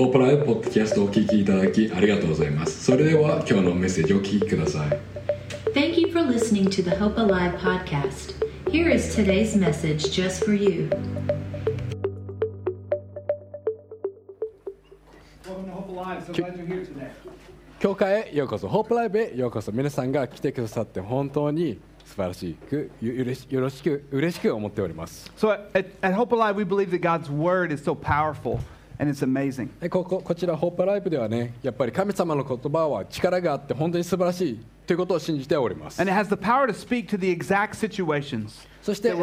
ホープライブポッドキャストをお聞きいただきありがとうございますそれでは今日のメッセージをお聞きください Thank you for listening to the Hope Alive podcast. Here is today's message just for you. Welcome to Hope Alive. So glad you're here today. 教会へようこそホープライブへようこそ皆さんが来てくださって本当に素晴らしくよよろしよろしく嬉しく思っております So at, at Hope Alive, we believe that God's word is so powerful こ,こ,こちら、ホープライブではね、やっぱり神様の言葉は力があって、本当に素晴らしいということを信じております。そして、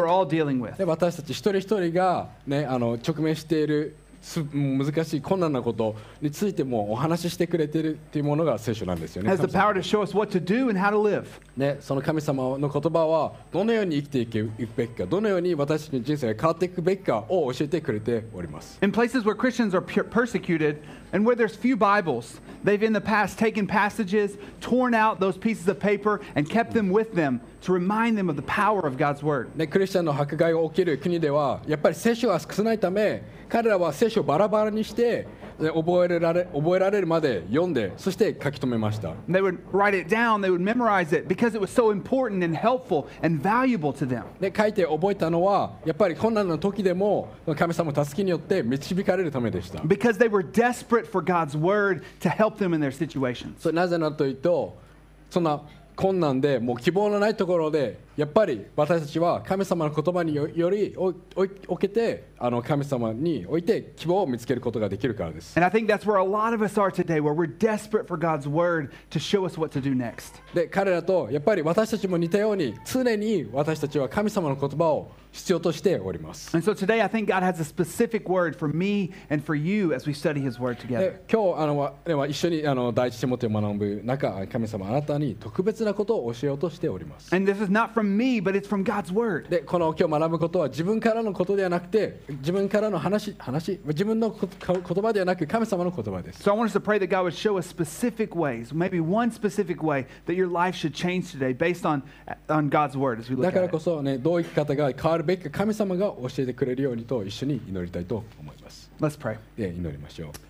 私たち一人一人が、ね、あの直面している。す難しい困難なことについてもお話ししてくれているというものが聖書なんですよね has the 神様 power to show us what to do and how to live. ね、その神様の言葉はどのように生きていくべきかどのように私たちの人生が変わっていくべきかを教えてくれております In places where Christians are per- persecuted and where there's few Bibles, they've in the past taken passages, torn out those pieces of paper, and kept them with them to remind them of the power of God's word. ね、クリスチャンの迫害が起きる国ではやっぱり聖書が少ないため彼らは聖書をバラバラにして で覚えられ覚えられるまで読んでそして書き留めました They would write it down, they would memorize it because it was so important and helpful and valuable to them. で書いて覚えたのはやっぱり困難な時でも神様の助けによって導かれるためでした Because they were desperate for God's word to help them in their situations. それなぜならというとそんな困難でもう希望のないところでやっぱり私たちは神様の言葉によりおいおけてあの神様において希望を見つけることができるからです。で彼らとやっぱり私たちも似たように常に私たちは神様の言葉を必要としております。今日あの、ね、一緒にあの第一手元を学ぶ中神様あなたに特別なことを教えようとしております。Me, but it's from God's word. でこの今日学ぶことは自分からのことではなくて自分からの話話自分のこ言葉ではなく神様の言葉です So I want us to pray that God would show us specific ways, maybe one specific way that your life should change today based on, on God's word as we look だから at こ it. そねどう生き方が変わるべきか神様が教えてくれるようにと一緒に祈りたいと思います Let's pray. で祈りましょう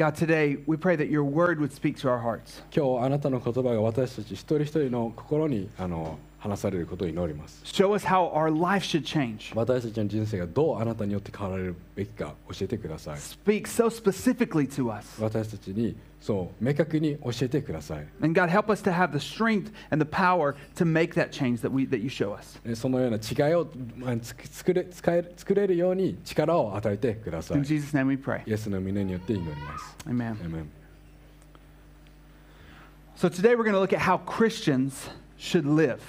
God, today we pray that your word would speak to our hearts. 今日あなたの言葉が私たち一人一人の心にあの話されることを祈ります Show us how our life should change. 私たちの人生がどうあなたによって変わられるべきか教えてください Speak so specifically to us. 私たちにそう明確に教えてください And God, help us to have the strength and the power to make that change that, we, that you show us. えそのような違いをまあつく作れ使え作れるように力を与えてください In Jesus' name we pray. イエスの皆によって祈ります Amen. Amen So today we're going to look at how Christians should live.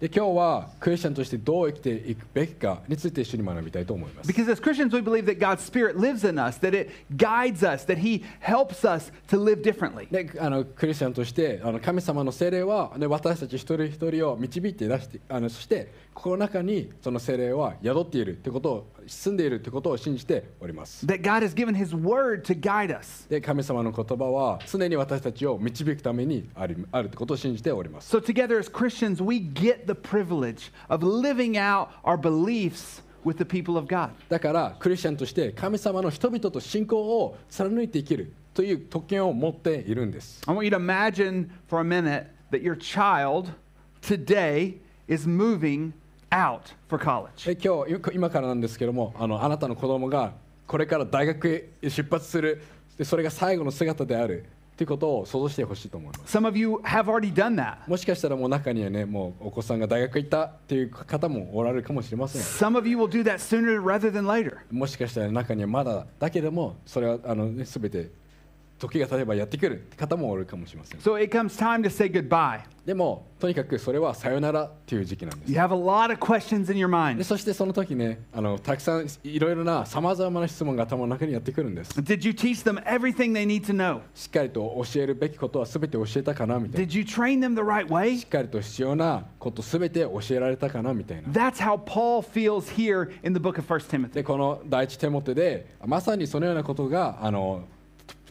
で今日はクリスチャンとしてどう生きていくべきかについて一緒に学びたいと思います Because as Christians, we believe that God's Spirit lives in us, that it guides us, that He helps us to live differently. であのクリスチャンとしてあの神様の精霊は、ね、私たち一人一人を導いて出してあのそしてこの中にその精霊は宿っているということを住んでいるということを信じております That God has given His Word to guide us. で神様の言葉は常に私たちを導くためにあるあるということを信じております So, together as Christians, we get the privilege of living out our beliefs with the people of God. だからクリスチャンとして神様の人々と信仰を貫いて生きるという特権を持っているんです I want you to imagine for a minute that your child today is moving out for college. で今日今からなんですけどもあのあなたの子供がこれから大学へ出発するでそれが最後の姿であるということを想像してほしいと思います Some of you have already done that. もしかしたらもう中にはねもうお子さんが大学行ったっていう方もおられるかもしれません Some of you will do that sooner rather than later. もしかしたら中にはまだだけどもそれはあの、ね、全て時が経てばやってくるって方もおるかもしれません So it comes time to say goodbye. でもとにかくそれはさよならっていう時期なんです You have a lot of questions in your で mind. そしてその時ねあのたくさんいろいろなさまざまな質問が頭の中にやってくるんです Did you teach them everything they need to know? しっかりと教えるべきことは全て教えたかなみたいな Did you train them the right way? しっかりと必要なこと全て教えられたかなみたいな That's how Paul feels here in the book of 1 Timothy. でこの第一手元でまさにそのようなことがあの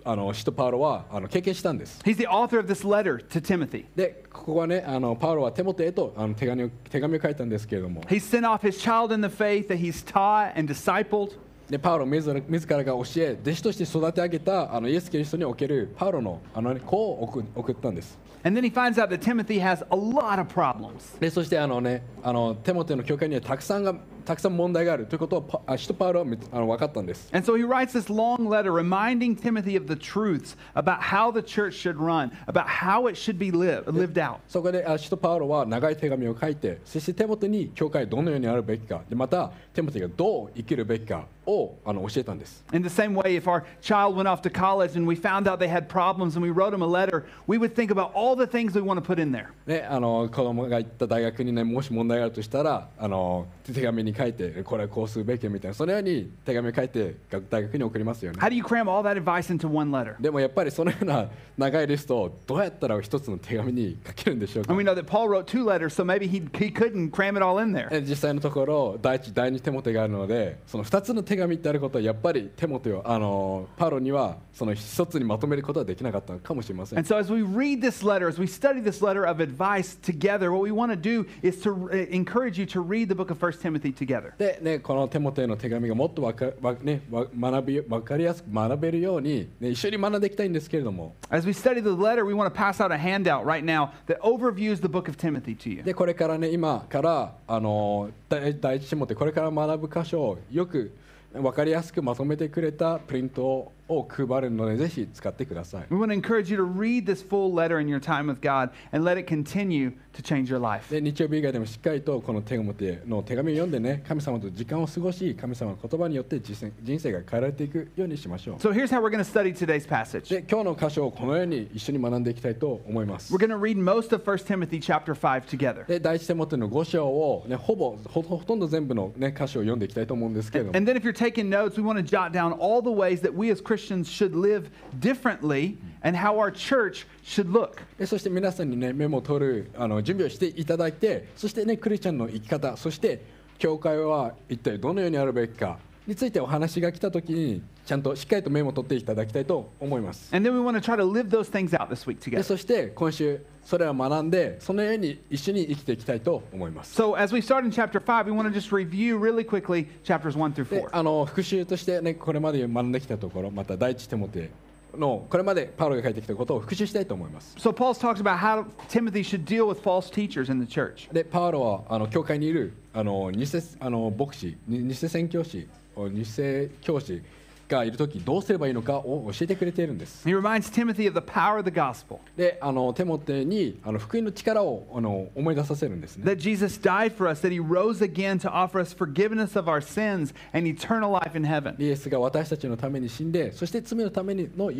あの使徒パウロはあの経験したんです He's the author of this letter to Timothy. でここはねあのパウロはテモテへとあの手紙を手紙を書いたんですけれども He sent off his child in the faith that he's taught and discipled. でパウロ自ら自らが教え弟子として育て上げたあのイエス・キリストにおけるパウロのあの、ね、子を送送ったんです And then he finds out that Timothy has a lot of problems. でそしてあの、ね、あのテモテの教会にはたくさんがたくさん問題があるということを使徒パウロはみあの分かったんです And so he writes this long letter reminding Timothy of the truths about how the church should run, about how it should be lived, lived out. そこであ使徒パウロは長い手紙を書いてそしてテモテに教会どのようにあるべきかでまたテモテがどう生きるべきかをあの教えたんです In the same way, if our child went off to college and we found out they had problems and we wrote them a letter, we would think about all the things we want to put in there. ね、あの子供が行った大学にねもし問題があるとしたらあの手紙に書いてこれはこうするべきみたいなそのように手紙を書いて学大学に送りますよね How do you cram all that advice into one letter? でもやっぱりそのような長いリストをどうやったら一つの手紙に書けるんでしょうか And we know that Paul wrote two letters, so maybe he, he couldn't cram it all in there. え実際のところ第一第二手モテがあるのでその2つの手紙ってあることはやっぱり手モテをあのパウロにはその一つにまとめることはできなかったかもしれません And so, as we read this letter, as we study this letter of advice together, what we want to do is to uh, encourage you to read the book of 1 Timothy together. で、ね、このテモテへの手紙がもっとわかわ、ね、わ学びわかりやすく学べるように、ね、一緒に学んでいきたいんですけれども As we study the letter, we want to pass out a handout right now that overviews the book of Timothy to you. でこれからね今からあの第第一テモテこれから学ぶ箇所をよく分かりやすくまとめてくれたプリントをを配るのでぜひ使ってください We want to encourage you to read this full letter in your time with God and let it continue to change your life. で日曜日以外でもしっかりとこの手紙の手紙を読んでね神様と時間を過ごし神様の言葉によって人生が変えられていくようにしましょう So here's how we're going to study today's passage. で今日の箇所をこのように一緒に学んでいきたいと思います We're going to read most of 1 Timothy chapter 5 together. で第一手元の5章を、ね、ほぼほほとんど全部の、ね、箇所を読んでいきたいと思うんですけれども And then if you're taking notes, we want to jot down all the ways that we as Christians Christians should live differently and how our church should look. そして皆さんにねメモを取るあの準備をしていただいてそしてねクリスチャンの生き方そして教会は一体どのようにあるべきかについてお話が来たときにちゃんとしっかりとメモ取っていただきたいと思います。そして今週それを学んで、そのように一緒に生きていきたいと思います。あの復習として、ね、これまで学んできたところ、また第一手もて。のこれまでパウロが書いてきたことを復習したいと思います。で、パウロはあの教会にいるあの偽あの牧師、偽宣教師、偽教師。がいる時どうすればいいのかを教えてくれているんです He reminds Timothy of the power of the gospel. であのテモテにあの福音の力をあの思い出させるんですね That Jesus died for us, that he rose again to offer us forgiveness of our sins and eternal life in heaven. イエスが私たちのために死んでそして罪のためにの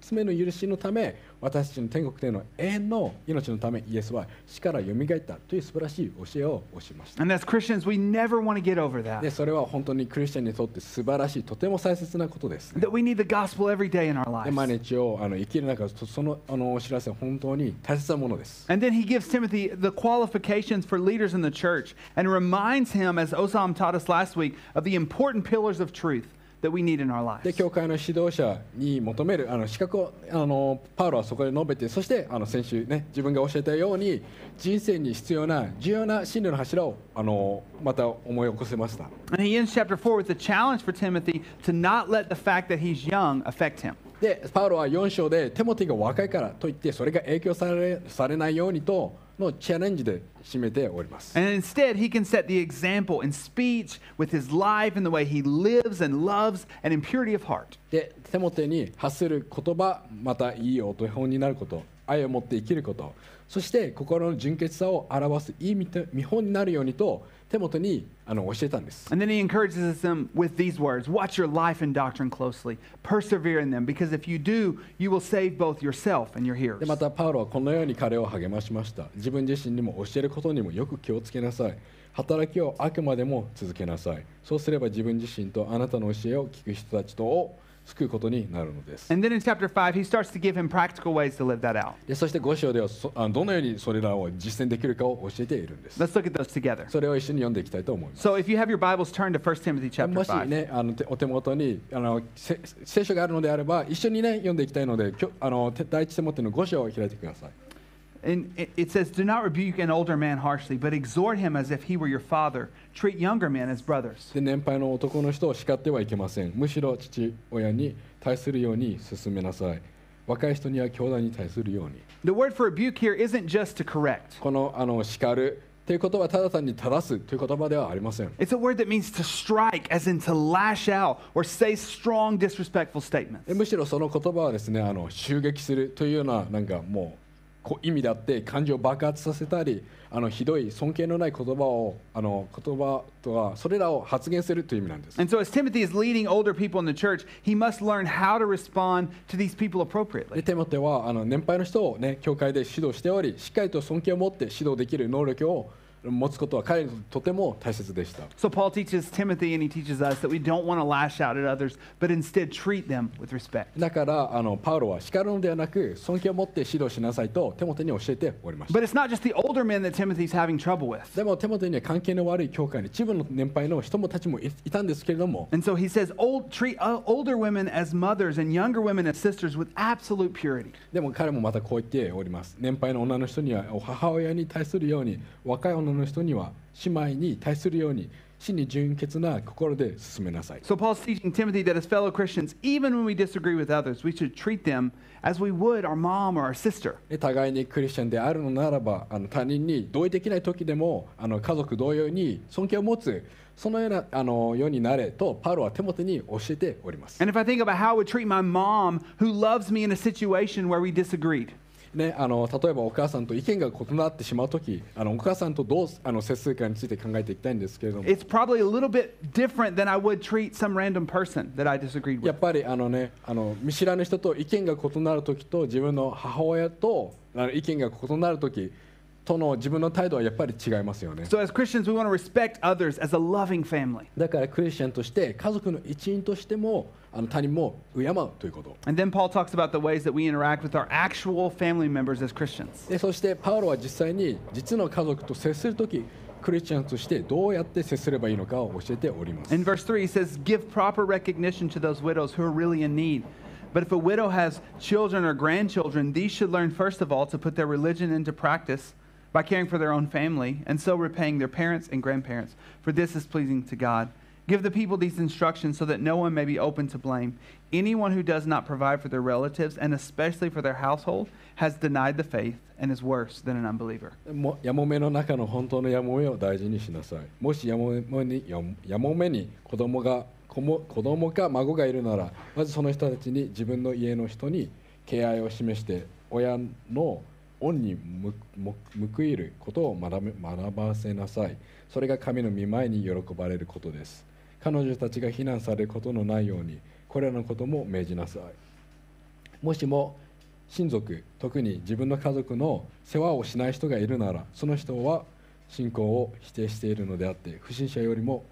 罪の許しのため私たちの天国での永遠の命のためイエスは死からよみがえったという素晴らしい教えを教えました And as Christians, we never want to get over that. でそれは本当にクリスチャンにとって素晴らしいとても大切なことです、ね That we need the gospel every day in our で lives. 毎日をあの生きる中でそのあのお知らせは本当に大切なものです。And then he gives Timothy the qualifications for leaders in the church and reminds him, as Osam taught us last week, of the important pillars of truth that we need in our lives. で教会の指導者に求めるあの資格をあのパウロはそこで述べてそしてあの先週ね自分が教えたように人生に必要な重要な真理の柱をあのまた思い起こせました。And he ends chapter 4 with a challenge for Timothy to not let the fact that he's young affect him. でパウロは4章でテモティが若いからといってそれが影響されされないようにとのチャレンジで締めております。で、手も手に発する言葉、またいいお手本になること、愛を持って生きること、そして心の純潔さを表す意味い見本になるようにと。テモテにあの教えたんです And then he encourages them with these words Watch your life and doctrine closely, persevere in them, because if you do, you will save both yourself and your で hearers. またパウロはこのように彼を励ましました自分自身にも教えることにもよく気をつけなさい働きをあくまでも続けなさいそうすれば自分自身とあなたの教えを聞く人たちとを救うことになるのです。Five, でそして5章ではそあどのようにそれらを実践できるかを教えているんです。それを一緒に読んでいきたいと思います。So、out. もしね、あのお手元にあの聖書があるのであれば、一緒に、ね、読んでいきたいので、あの第一手元の5章を開いてください。And it says, Do not rebuke an older man harshly, but exhort him as if he were your father. Treat younger men as brothers. で年配の男の人を叱ってはいけませんむしろ父親に対するように進めなさい若い人には兄弟に対するように The word for rebuke here isn't just to correct, このあの叱るという言葉はただ単に正すという言葉ではありません it's a word that means to strike, as in to lash out or say strong, disrespectful statements. でむしろその言葉はですねあの襲撃するというようななんかもう意味であって感情を爆発させたりあのひどい尊敬のない言葉をあの言葉とはそれらを発言するという意味なんです。And so, as Timothy is leading older people in the church, he must learn how to respond to these people で appropriately. テモテはあの年配の人をね教会で指導しておりしっかりと尊敬を持って指導できる能力を持つことは彼にとても大切でした。So, Paul teaches Timothy and he teaches us that we don't want to lash out at others, but instead treat them with respect. だからあのパウロは叱るのではなく尊敬を持って指導しなさいとテモテに教えておりました。But it's not just the older men that Timothy's having trouble with. でもテモテには関係の悪い教会に一部の年配の人もたちもいいたんですけれども And so he says, old, treat uh, older women as mothers and younger women as sisters with absolute purity. でも彼もまたこう言っております年配の女の人には母親に対するように若い女の人には姉妹に対するように真に純潔な心で進めなさい So Paul's teaching Timothy that as fellow Christians, even when we disagree with others, we should treat them as we would our mom or our sister. で互いにクリスチャンであるのならばあの他人に同意できない時でもあの家族同様に尊敬を持つそのようなあのようになれとパウロはテモテに教えております And if I think about how I would treat my mom who loves me in a situation where we disagreed, ね、あの例えばお母さんと意見が異なってしまう時あのお母さんとどうあの接するかについて考えていきたいんですけれども it's probably a little bit different than I would treat some random person that I disagreed や.っぱりあのねあの見知らぬ人と意見が異なる時と自分の母親とあの意見が異なる時との自分の態度はやっぱり違いますよね So as Christians, we want to respect others as a loving family. だからクリスチャンとして家族の一員としてもあの他人も敬うということ And then Paul talks about the ways that we interact with our actual family members as Christians. でそしてパウロは実際に実の家族と接する時クリスチャンとしてどうやって接すればいいのかを教えております In verse 3, he says, Give proper recognition to those widows who are really in need. But if a widow has children or grandchildren, these should learn first of all to put their religion into practice by caring for their own family and so repaying their parents and grandparents. For this is pleasing to God. Give the people these instructions so that no one may be open to blame. Anyone who does not provide for their relatives, and especially for their household, has denied the faith and is worse than an unbeliever. もやもめの中の本当のやもめを大事にしなさいもしやもめにややもめに子供が子も子供か孫がいるならまずその人たちに自分の家の人に敬愛を示して親の 恩に報いることを学べ学ばせなさい。それが神の御前に喜ばれることです。彼女たちが非難されることのないようにこれらのことも命じなさい。もしも親族特に自分の家族の世話をしない人がいるならその人は信仰を否定しているのであって不審者よりも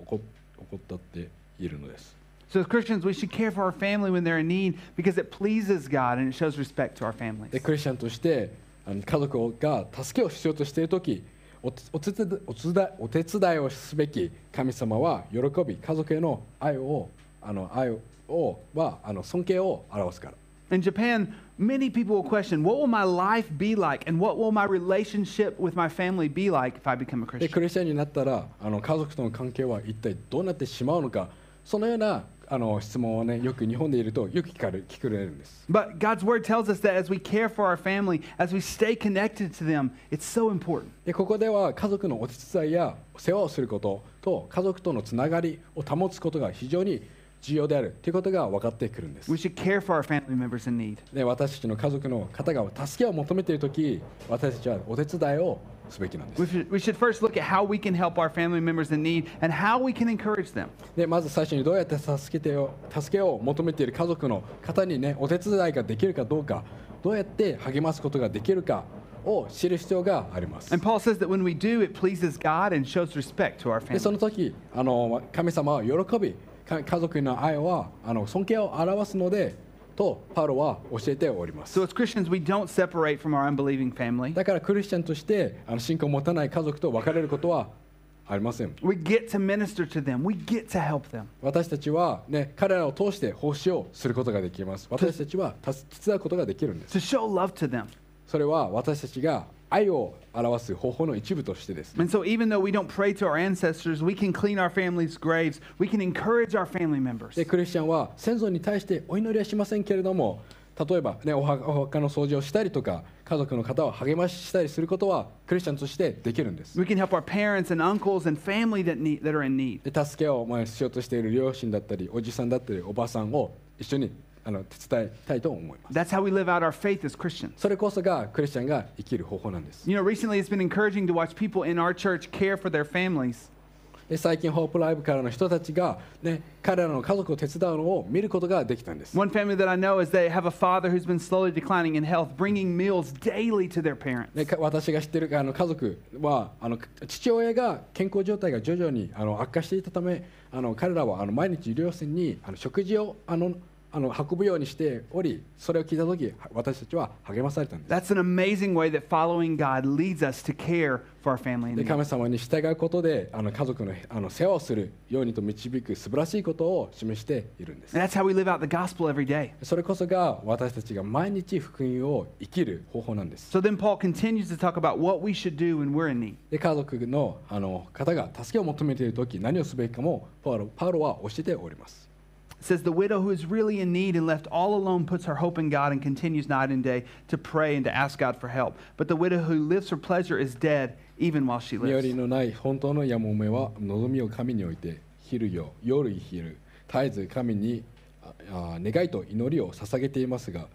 怒怒ったっているのです。So, as Christians, we should care for our family when they're in need because it pleases God and it shows respect to our families. でクリスチャンとしてあの家族が助けを必要としている時おお手伝いお手伝いお手伝いをすべき神様は喜び家族への愛をあの愛をはあの尊敬を表すから In Japan, many people will question, what will my life be like and what will my relationship with my family be like if I become a で Christian? クリスチャンになったらあの家族との関係は一体どうなってしまうのかそのような あの質問をねよく日本でいるとよく聞かれ聞かれるんです But God's word tells us that as we care for our family, as we stay connected to them, it's so important. でここでは家族のお手伝いや世話をすることと家族とのつながりを保つことが非常に重要であるということが分かってくるんです We should care for our family members in need. で私たちの家族の方が助けを求めている時私たちはお手伝いをすべきなんです。で、まず最初にどうやって助けてを助けを求めている家族の方にね、お手伝いができるかどうか、どうやって励ますことができるか。を知る必要があります。Do, その時、あの神様は喜び、家族の愛はあの尊敬を表すので。とパウロは教えております So as Christians, we don't separate from our unbelieving family. だからクリスチャンとしてあの信仰を持たない家族と別れることはありません We get to minister to them. We get to help them. 私たちは、ね、彼らを通して奉仕をすることができます私たちはた手伝うことができるんです To show love to them. それは私たちが愛を表す方法の一部としてです、で、クリスチャンは先祖に対してお祈りはしませんけれども、例えば、ね、お,墓の掃除をしたりとか、家族の方を励ましたりすることはクリスチャンとしてできるんです。助けをしようとしている両親だったり、おじさんだったり、おばさんを一緒に。あの手伝いたいと思います That's how we live out our faith as Christians. それこそがクリスチャンが生きる方法なんです You know, recently it's been encouraging to watch people in our church care for their families. で最近ホープライブからの人たちが、ね、彼らの家族を手伝うのを見ることができたんです One family that I know is they have a father who's been slowly declining in health, bringing meals daily to their parents. 私が知ってるあの家族はあの父親が健康状態が徐々にあの悪化していたためあの彼らはあの毎日医療船にあの食事をあのあの運ぶようにしておりそれを聞いた時私たちは励まされたんです That's an amazing way that following God leads us to care for our family. で.神様に従うことであの家族のあの世話をするようにと導く素晴らしいことを示しているんです that's how we live out the gospel every day. それこそが私たちが毎日福音を生きる方法なんです So then Paul continues to talk about what we should do when we're in need. で家族のあの方が助けを求めている時何をすべきかもパウロパウロは教えております It says, The widow who is really in need and left all alone puts her hope in God and continues night and day to pray and to ask God for help. But the widow who lives for pleasure is dead even while she 身寄り lives. のない本当のやもめは望みを神に置いて昼よ夜昼絶えず神にああ願いと祈りを捧げていますが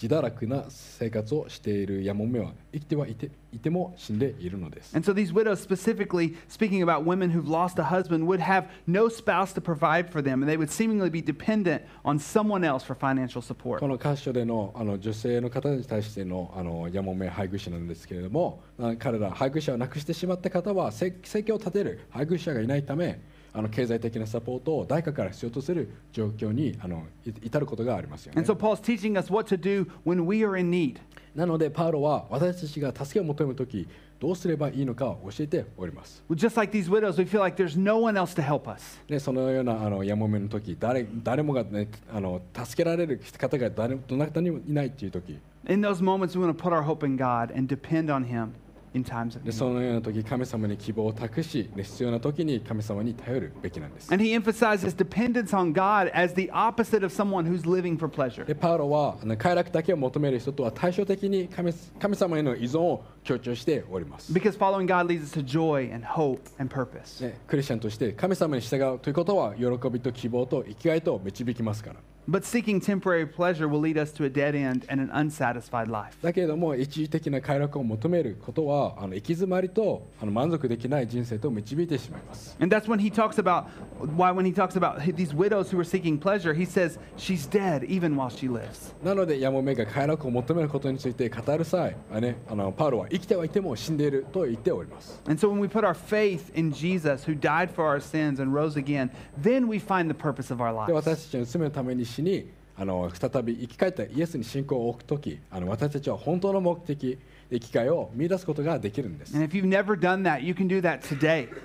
自堕落な生活をしているやもめは生きてはいていても死んでいるのです And so these widows, specifically speaking about women who've lost a husband, would have no spouse to provide for them, and they would seemingly be dependent on someone else for financial support. この箇所でのあの女性の方に対してのあのやもめ配偶者なんですけれどもあ彼ら配偶者を亡くしてしまった方は生生計を立てる配偶者がいないためあの経済的なサポートを誰かから必要とする状況にあのい至ることがありますよね And so Paul's teaching us what to do when we are in need. なのでパウロは私たちが助けを求めるときどうすればいいのかを教えております。Just like these widows, we feel like there's no one else to help us. でそのようなあのやもめの時誰誰もが、ね、あの助けられる方が誰どなたにもいないっていう時 In those moments, we want to put our hope in God and depend on Him in times of で.そのような時神様に希望を託し、ね、必要な時に神様に頼るべきなんです。And he emphasizes dependence on God as the opposite of someone who's living for pleasure. でパウロは快楽だけを求める人とは対照的に神神様への依存を強調しております。Because following God leads us to joy and hope and purpose. ね、クリスチャンとして神様に従うということは喜びと希望と生きがいと導きますから。But seeking temporary pleasure will lead us to a dead end and an unsatisfied life. だけれども一時的な快楽を求めることはあの行き詰まりとあの満足できない人生と導いてしまいます。 And that's when he talks about why, when he talks about these widows who are seeking pleasure, he says she's dead even while she lives. なのでやもめが快楽を求めることについて語る際あ、ね、あのパウロは生きてはいても死んでいると言っております。 And so when we put our faith in Jesus, who died for our sins and rose again, then we find the purpose of our で lives. 私たちの罪のために死 にあの再び生き返ったイエスに信仰を置くとき、あの私たちは本当の目的、生き返を見出すことができるんです。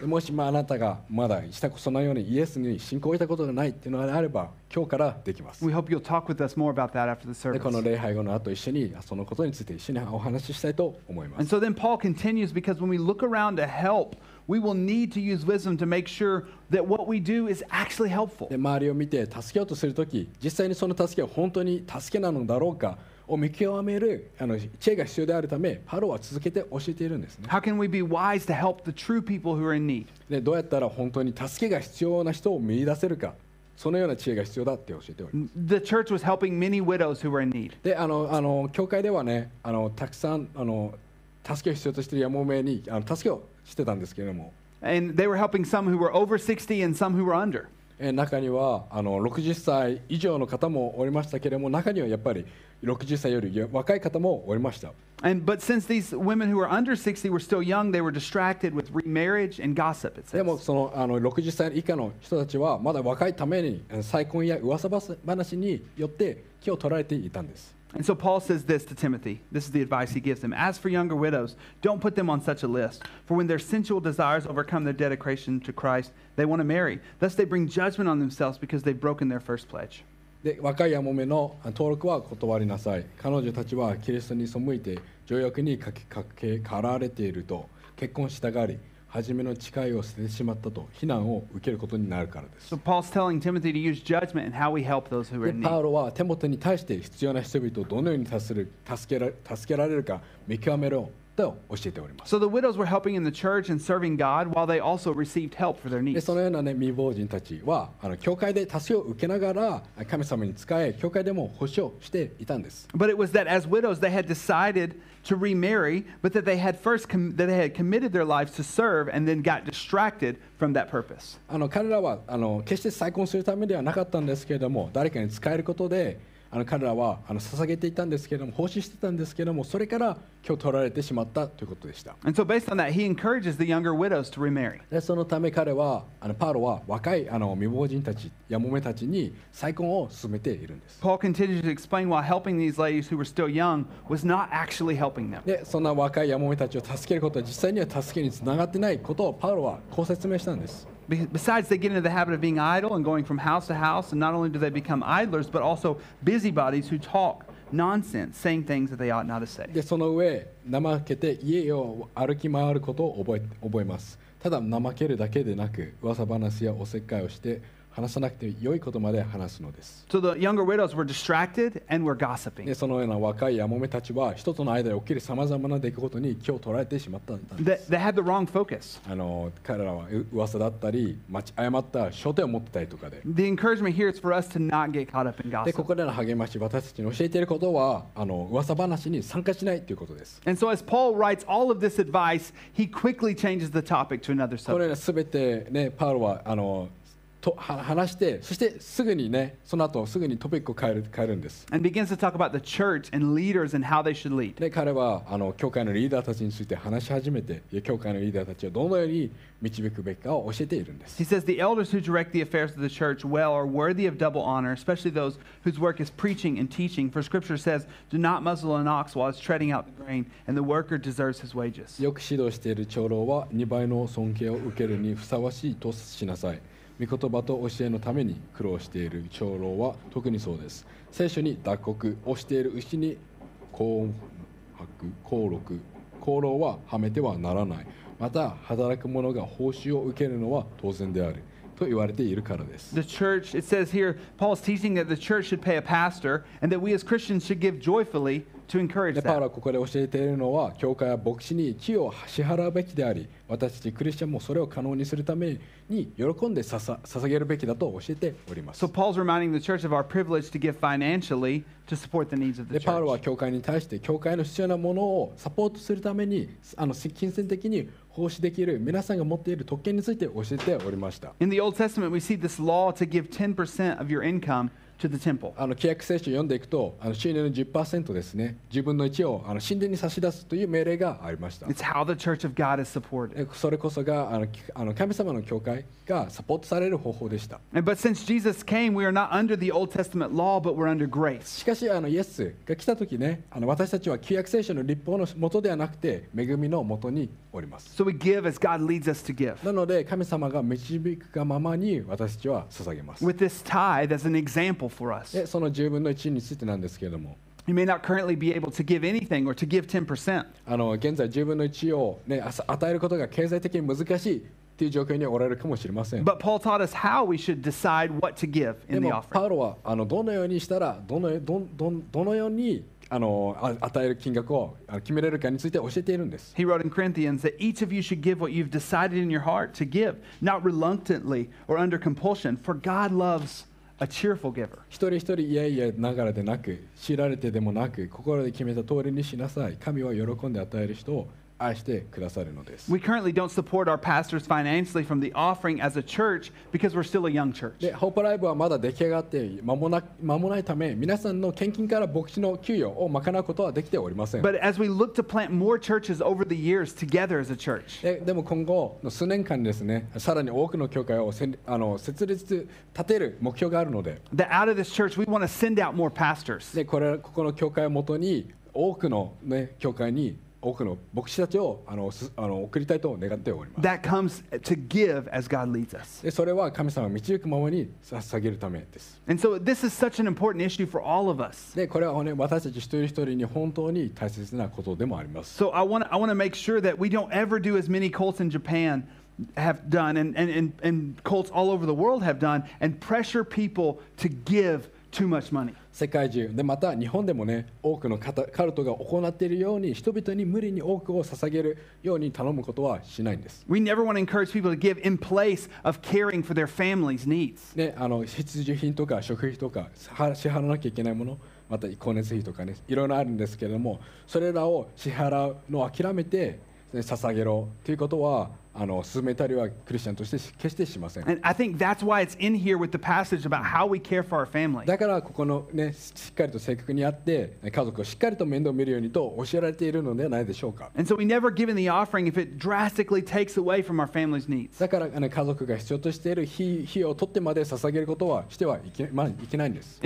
でもしまあなたがまだしたそのようにイエスに信仰を置たことがないというのがあれば、今日からできます。で、この礼拝後の後、一緒にそのことについて一緒にお話ししたいと思います。で、周りを見て助けようとするとき、実際にその助けは本当に助けなのだろうかを見極めるあの知恵が必要であるため、パロは続けて教えているんですね。で、どうやったら本当に助けが必要な人を見出せるか。そのような知恵が必要だって教えて。で、あの、あの、教会ではね、あの、たくさん、あの。助け必要としているやもめに、あの、助けを。してたんですけれども And they were helping some who were over 60 and some who were under. え中にはあの60歳以上の方もおりましたけれども中にはやっぱり60歳より若い方もおりました And but since these women who were under 60 were still young, they were distracted with remarriage and gossip, it で says. もそのあの60歳以下の人たちはまだ若いためにえ再婚や噂話によって気を取られていたんです And so Paul says this to Timothy. This is the advice he gives him. As for younger widows, don't put them on such a list. For when their sensual desires overcome their dedication to Christ, they want to marry. Thus they bring judgment on themselves because they've broken their first pledge. で若いやもめの登録は断りなさい彼女たちはキリストに背いて条約にかけかけかられていると結婚したがり 初めの誓いを捨ててしまったと非難を受けることになるからです So Paul's telling Timothy to use judgment in how we help those who are で in パ.ウロはテモテに対して必要な人々をどのように助ける助けら助けられるか見極めろと教えております So the widows were helping in the church and serving God while they also received help for their で needs. そのような、ね、未亡人たちはあの教会で助けを受けながら神様に仕え教会でも保証していたんです But it was that as widows they had decided to remarry, but that they had first com- that they had committed their lives to serve and then got distracted from that purpose. あの彼らはあの決して再婚するためではなかったんですけれども誰かに使えることであの彼らはあの捧げていたんですけれども奉仕してたんですけれどもそれから今日取られてしまったということでした And so based on that, he encourages the younger widows to remarry. でそのため彼はあのパウロは若いあの未亡人たちやもめたちに再婚を進めているんです Paul continues to explain why helping these ladies who were still young was not actually helping them. でそんな若いやもめたちを助けることは実際には助けにつながってないことをパウロはこう説明したんです Besides, they get into the habit of being idle and going from house to house, and not only do they become idlers, but also busybodies who talk nonsense, saying things that they ought not to say. でその上怠けて家を歩き回ることを覚え覚えますただ怠けるだけでなく噂話やおせっかいをして 話さなくて良いことまで話すのです So the younger widows were distracted and were gossiping. でそのような若いやもめたちは一つの間で起きるさまざまな出来事に気を取られてしまったんで They, す they had the wrong focus. あの彼らはう噂だったり誤った焦点を持ってたりとかで The encouragement here is for us to not get caught up in でこ gossip. こでの励まし私たちに教えていることはあの噂話に参加しないということです And so, as Paul writes all of this advice, he quickly changes the topic to another これ subject. ねすべてねパウロはあのとは話してそしてすぐにねその後すぐにトピックを変える変えるんです And begins to talk about the church and leaders and how they should lead. で彼はあの教会のリーダーたちについて話し始めて教会のリーダーたちはどのように導くべきかを教えているんです He says the elders who direct the affairs of the church well are worthy of double honor, especially those whose work is preaching and teaching. For scripture says, Do not muzzle an ox while it's treading out the grain, and the worker deserves his wages. よく指導している長老は2倍の尊敬を受けるにふさわしいとしなさい御言葉と教えのために苦労している長老は特にそうです聖書に脱穀をしている牛に紅白香禄香炉ははめてはならないまた働く者が報酬を受けるのは当然であると言われているからです The church, it says here, Paul's teaching that the church should pay a pastor and that we as Christians should give joyfully to encourage でパウロ.はここで教えているのは教会は牧師に木を支払うべきであり私たちクリスチャンもそれを可能にするために喜んでささ捧げるべきだと教えております So Paul's reminding the church of our privilege to give financially to support the needs of the でパウロは church. 教会に対して教会の必要なものをサポートするためにあの金銭的に奉仕できる皆さんが持っている特権について教えておりました In the Old Testament, we see this law to give 10% of your income to the temple. あの契約聖書読んでいくと、あの収入の10%ですね、自分の一をあの神殿に差し出すという命令がありました。It's how the Church of God is supported. それこそがあのあの神様の教会がサポートされる方法でした。Came, law, しかし、あのイエスが来た時ね、あの私たちは旧約聖書の立法のもとではなくて、恵みのもとにおります。So、なので、神様が導くがままに私たちは捧げます。For us. でその10分の1についてなんですけれども You may not currently be able to give anything or to give 10%. あの現在10分の1を、ね、あさ与えることが経済的に難しいっていう状況におられるかもしれません But Paul taught us how we should decide what to give で in the もパ offering. ウロはあのどのようにしたらどのどんどんどのようにあのあ与える金額をあの決めれるかについて教えているんです He wrote in Corinthians that each of you should give what you've decided in your heart to give, not reluctantly or under compulsion, for God loves a cheerful giver. 一人一人いやいやながらでなく知られてでもなく心で決めた通りにしなさい神は喜んで与える人を愛してくださるのです We currently don't support our pastors financially from the offering as a church because we're still a young church. でホープライブはまだ出来上がって間もな間もないため皆さんの献金から牧師の給与を賄うことはできておりません But as we look to plant more churches over the years together as a church, ででも今後の数年間にですねさらに多くの教会をせんあの設立立てる目標があるので that out of this church, we want to send out more pastors. でこれここの教会をもとに多くの、ね、教会に That comes to give as God leads us. And so this is such an important issue for all of us. So I want, I want to make sure that we don't ever do as many cults in Japan have done and, and, and, and cults all over the world have done and pressure people to give too much money. 世界中でまた日本でもね多くのカルトが行っているように人々に無理に多くを捧げるように頼むことはしないんです We never want to encourage people to give in place of caring for their family's needs. ね、あの必需品とか食費とかは支払わなきゃいけないものまた光熱費とかねいろいろあるんですけれどもそれらを支払うのを諦めて、ね、捧げろということはあの進めたりはクリスチャンとして決してしません。だからここのねしっかりと正確にあって家族をしっかりと面倒を見るようにと教えられているのではないでしょうか。だから、ね、家族が必要としている日,費を取ってまで捧げることはしてはいけ,、ないんです。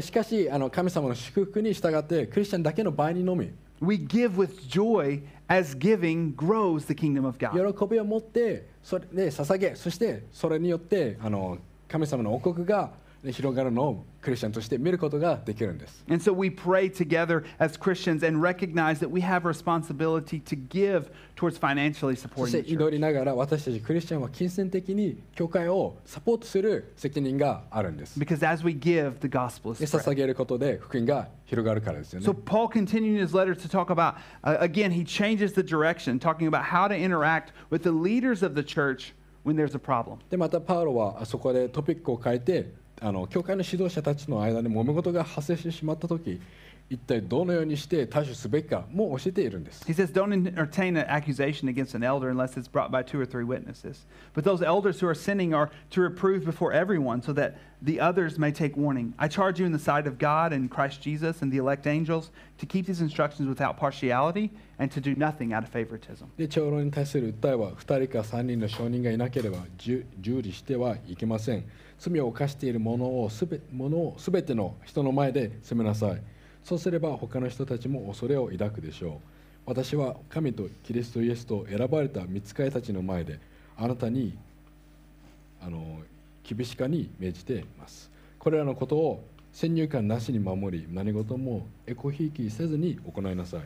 しかしあの神様の祝福に従ってクリスチャンだけの場合にのみ。we give with joy as giving grows the kingdom of God. 喜びを持ってそれで捧げそしてそれによってあの神様の王国がね 広がるのをクリスチャンとして見ることができるんです And so we pray together as Christians and recognize that we have a responsibility to give towards financially そ supporting して the 祈 church. りながら私たちクリスチャンは金銭的に教会をサポートする責任があるんです Because as we give, the gospel で is 捧 spread. げることで福音が広がるからですよね So Paul continuing his letter to talk about, uh, again, he changes the direction, talking about how to interact with the leaders of the church when there's a problem. でまたパウロはあそこでトピックを変えてあの教会の指導者たちの間に揉め事が発生してしまった時一体どのようにして対処すべきかも教えているんです He says, Don't entertain an accusation against an elder unless it's brought by two or three witnesses. But those elders who are sinning are to reprove before everyone so that the others may take warning. I charge you in the sight of God and Christ Jesus and the elect angels to keep these instructions without partiality and to do nothing out of favoritism. で長老に対する訴えは2人か3人の証人がいなければ受受理してはいけません罪を犯している者をすべ者を全ての人の前で責めなさい。そうすれば他の人たちも恐れを抱くでしょう。私は神とキリストイエスと選ばれた御使いたちの前であなたにあの厳しかに命じています。これらのことを先入観なしに守り何事もエコひいきせずに行いなさい。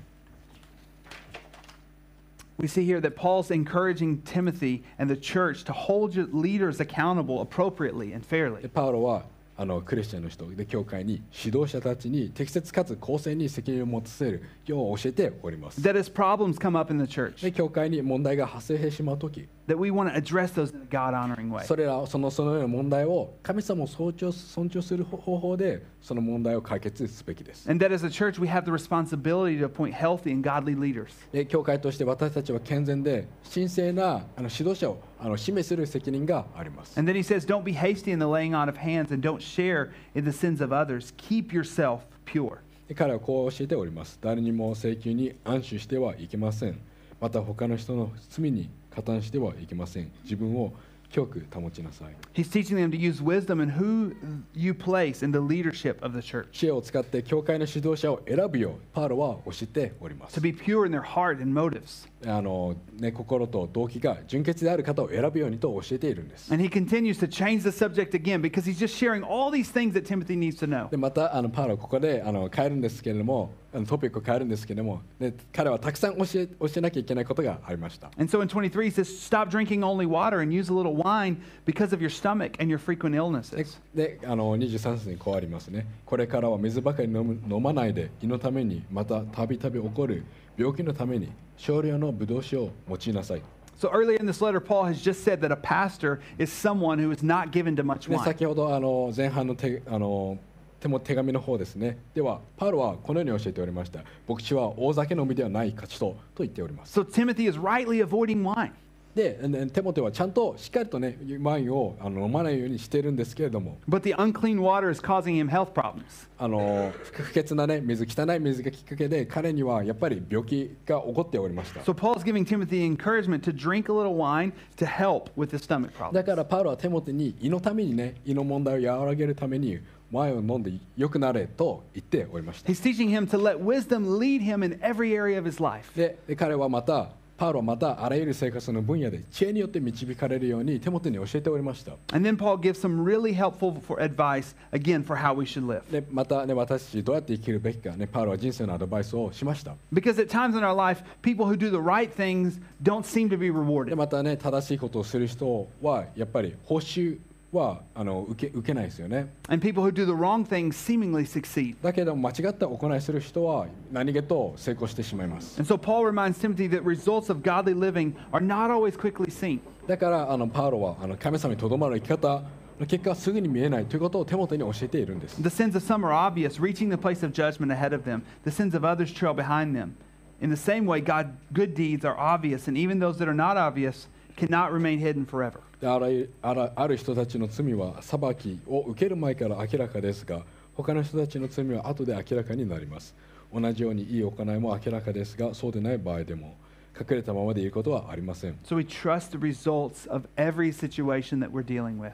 We see here that Paul's encouraging Timothy and the church to hold leaders accountable appropriately and で fairly. パウロはあのクリスチャンの人で教会に指導者たちに適切かつ公正に責任を持たせるよう教えております。That as problems come up in the church, で教会に問題が発生してしまうとき that we want to address those in a God honoring way. それらそのそのような問題を神様を尊重尊重する方法でその問題を解決すべきです。 And that as a church, we have the responsibility to appoint healthy and godly leaders. で教会として私たちは健全で神聖なあの指導者をあの示する責任があります。 And then he says, Don't be hasty in the laying on of hands and don't share in the sins of others. Keep yourself pure. で彼はこう教えております誰にも請求に安守してはいけませんまた他の人の罪に 加担してはいけません自分を清く保ちなさい He's teaching them to use wisdom in who you place in the leadership of the church, 知恵を使って教会の指導者を選ぶようパウロは教えております to be pure in their heart and motives. あの、ね、心と動機が純潔である方を選ぶようにと教えているんです And he continues to change the subject again because he's just sharing all these things that Timothy needs to know. でまたあのパウロはここであの変えるんですけれどもトピックを変えるんですけども、ね、彼はたくさん教え,教えなきゃいけないことがありました。そして、23節にこうありますね。これからは水ばかり飲,む飲まないで、胃のために、またたびたび起こる病気のために、少量のブドウ酒を用いなさい。So earlier in の手も手紙の方ですねではパウロはこのように教えておりました牧師は大酒飲みではない勝ちとと言っております So Timothy is rightly avoiding wine. でねテモテはちゃんとしっかりとねワインをあの飲まないようにしてるんですけれども But the unclean water is causing him health problems. あの不不潔なね水汚い水がきっかけで彼にはやっぱり病気が起こっておりました So Paul's giving Timothy encouragement to drink a little wine to help with his stomach だ problem. からパウロはテモテに胃のためにね胃の問題を和らげるためにワインを飲んで良くなれと言っておりました He's teaching him to let wisdom lead him in every area of his life. でで彼はまたパウロはまたあらゆる生活の分野で知恵によって導かれるようにテモテに教えておりました And then Paul gives some really helpful for advice, again, for how we should live. でまたね私たちどうやって生きるべきかねパウロは人生のアドバイスをしました Because at times in our life, people who do the right things don't seem to be で rewarded. またね正しいことをする人はやっぱり報酬はあの受け受けないですよね And people who do the wrong things seemingly succeed. だけど間違った行いする人は何気と成功してしまいます And so Paul reminds Timothy that results of godly living are not always quickly seen. だからあのパウロはあの神様にとどまる生き方の結果はすぐに見えないということを手元に教えているんです The sins of some are obvious, reaching the place of judgment ahead of them. The sins of others trail behind them. In the same way, God's good deeds are obvious, and even those that are not obvious cannot remain hidden forever. であらゆある人たちの罪は裁きを受ける前から明らかですが他の人たちの罪は後で明らかになります同じようにいい行いも明らかですがそうでない場合でも隠れたままでいることはありません So we trust the results of every situation that we're dealing with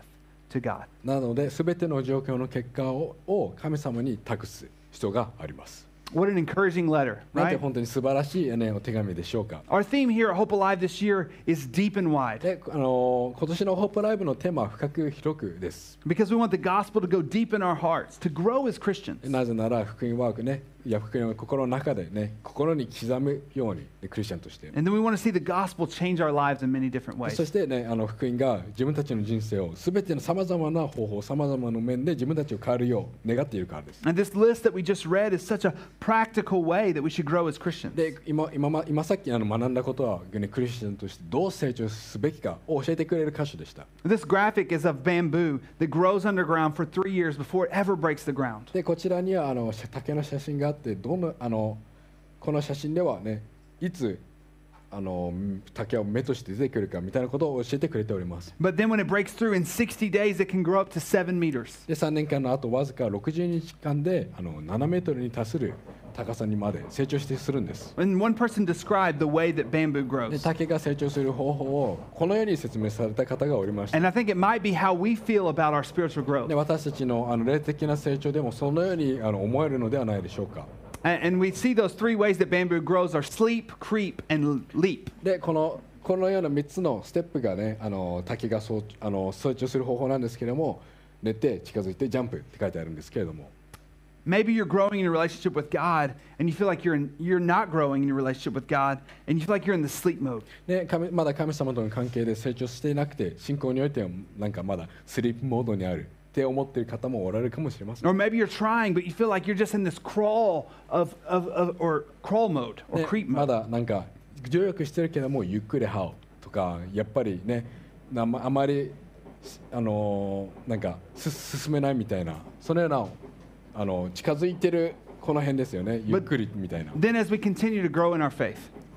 to God. なので全ての状況の結果をを神様に託す必要があります What an encouraging letter, なんて right? 本当に素晴らしい、ね、お手紙でしょうか Our theme here at Hope Alive this year is deep and wide であの今年のホップライブのテーマは深く広くです because we want the gospel to go deep in our hearts, to grow as Christians. なぜなら福音ワークねいや福音は心の中でね心に刻むようにねクリスチャンとして And then we want to see the gospel change our lives in many different そ ways. してねあの福音が自分たちの人生を全てのさまざまな方法さまざまな面で自分たちを変えるよう願っているからです And this list that we just read is such a practical way that we should grow as Christians. で今今ま今さっきあの学んだことは、ね、クリスチャンとしてどう成長すべきかを教えてくれる箇所でした This graphic is of bamboo that grows underground for three years before it ever breaks the ground. でこちらにはあの竹の写真があってどのあのこの写真ではねいつあの竹を目として出てくるかみたいなことを教えてくれております。で、3年間の後わずか60日間であの7メートルに達する高さにまで成長してするんです。で竹が成長する方法をこのように説明された方がおりました。で私たちの,あの霊的な成長でもそのようにあの思えるのではないでしょうか。And, and we see those three ways that bamboo grows are sleep, creep, and leap. でこのこのような3つのステップがねあの竹がそうあの成長する方法なんですけれども寝て近づいてジャンプって書いてあるんですけれども Maybe you're growing in your relationship with God and you feel like you're, in, you're not growing in your relationship with God and you feel like you're in the sleep mode. で神まだ神様との関係で成長していなくて信仰においてはなんかまだスリープモードにある って思っている方もおられるかもしれません Or maybe you're trying, but you feel like you're just in this crawl of, of, of or crawl mode or ね creep ま mode. だなんか努力してるけどもゆっくり這うとかやっぱりねなまあまりあのーなんかす進めないみたいなそのようなあの近づいてるこの辺ですよねゆっくりみたいな Then, as we continue to grow in our faith,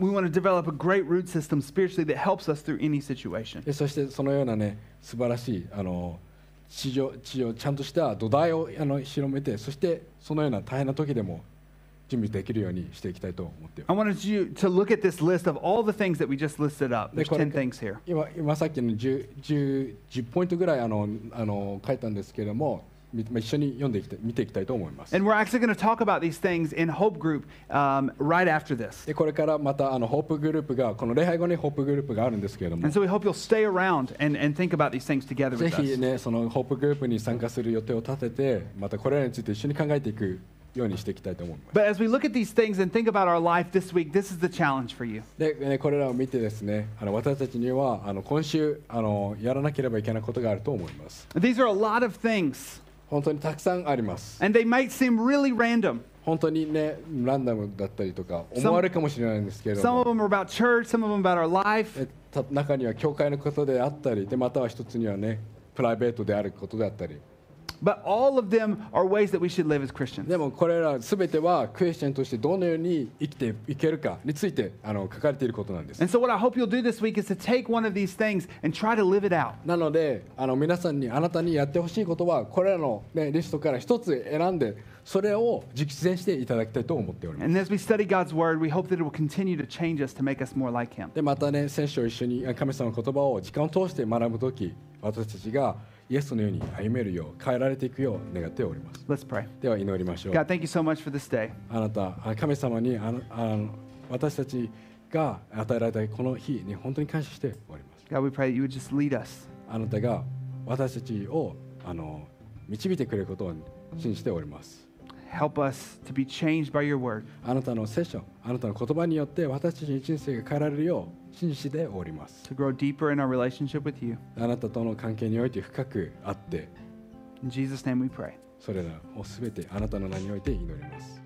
We want to develop a great root system spiritually that helps us through any situation. でそしてそのようなね素晴らしいあの地上地上ちゃんとした土台をあの広めてそしてそのような大変な時でも準備できるようにしていきたいと思っています I wanted you to look at this list of all the things that we just listed up. There's これ10 things here. 今今さっきの 10, 10, 10ポイントぐらいあのあの書いたんですけれども一緒に読んでいきたい見ていきたいと思います。And we're actually going to talk about these things in Hope Group um, right after this. でこれからまたあのホープグループがこの礼拝後にホープグループがあるんですけれども And so we hope you'll stay around and, and think about these things together ぜ with ひ us. ねそのホープグループに参加する予定を立ててまたこれらについて一緒に考えていくようにしていきたいと思います But as we look at these things and think about our life this week, this is the challenge for you. で、ね、これらを見てですねあの私たちにはあの今週あのやらなければいけないことがあると思います These are a lot of things, 本当にたくさんあります and they might seem really random. 本当にねランダムだったりとか思われるかもしれないんですけれど Some of も them are about church, some of them about our life. 中には教会のことであったりでまたは一つにはねプライベートであることであったり But all of them are ways that we should live as Christians. でもこれら全てはクリスチャンとしてどのように生きていけるかについてあの書かれていることなんです And so, what I hope you'll do this week is to take one of these things and try to live it out. なのであの皆さんにあなたにやってほしいことはこれらの、ね、リストから一つ選んでそれを実践していただきたいと思っております And as we study God's word, we hope that it will continue to change us to make us more like Him. でまたね聖書を一緒に神様の言葉を時間を通して学ぶ時私たちが イエスのように歩めるよう変えられていくよう願っております Let's pray. では祈りましょう God, thank you so much for this day. あなたあ神様にあのあの私たちが与えられたこの日に本当に感謝しております God, we pray you would just lead us. あなたが私たちをあの導いてくれることを信じております Help us to be changed by your word. あなたの聖書あなたの言葉によって私たちの人生が変えられるよう信じております to grow deeper in our relationship with you. あなたとの関係において深くあって In Jesus' name we pray. それらをすべてあなたの名において祈ります。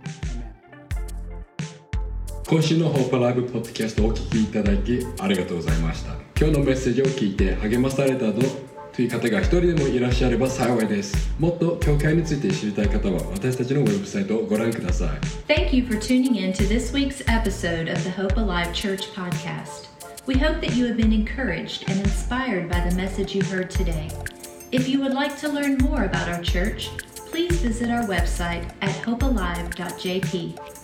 今週のホープライブポッドキャストをお聞きいただきありがとうございました今日のメッセージを聞いて励まされたとという方が一人でもいらっしゃれば幸いですもっと教会について知りたい方は私たちのウェブサイトをご覧ください Thank you for tuning in to this week's episode of the Hope Alive Church podcast. We hope that you have been encouraged and inspired by the message you heard today. If you would like to learn more about our church, please visit our website at hopealive.jp.